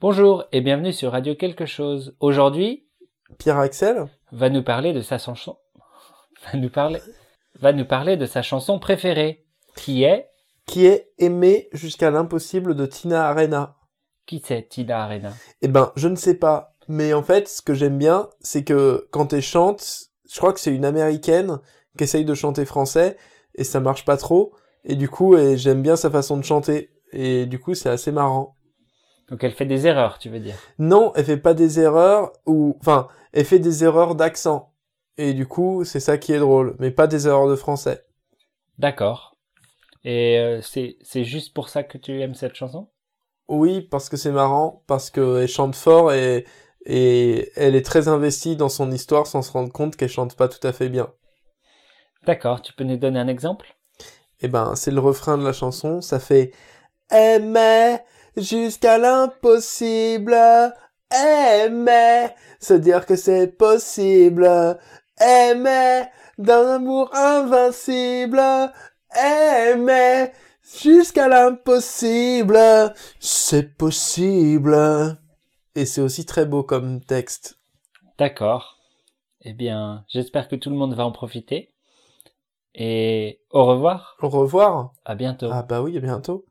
Bonjour et bienvenue sur Radio Quelque chose. Aujourd'hui, Pierre Axel va nous parler de sa chanson, va nous parler, va nous parler de sa chanson préférée, qui est, qui est Aimé jusqu'à l'impossible de Tina Arena. qui c'est Tina Arena? Eh ben, je ne sais pas. Mais en fait, ce que j'aime bien, c'est que quand elle chante, je crois que c'est une américaine qui essaye de chanter français et ça marche pas trop. Et du coup, j'aime bien sa façon de chanter. Et du coup, c'est assez marrant. Donc elle fait des erreurs, tu veux dire. Non, elle fait pas des erreurs ou, enfin, elle fait des erreurs d'accent. Et du coup, c'est ça qui est drôle. Mais pas des erreurs de français. D'accord. Et euh, c'est c'est juste pour ça que tu aimes cette chanson? Oui, parce que c'est marrant, parce qu'elle chante fort et, et elle est très investie dans son histoire sans se rendre compte qu'elle chante pas tout à fait bien. D'accord, tu peux nous donner un exemple? Eh ben, c'est le refrain de la chanson, ça fait jusqu'à l'impossible, aimer, se dire que c'est possible, aimer d'un amour invincible, aimer jusqu'à l'impossible, c'est possible. Et c'est aussi très beau comme texte. D'accord. Eh bien, j'espère que tout le monde va en profiter. Et au revoir. Au revoir. À bientôt. Ah bah oui, à bientôt.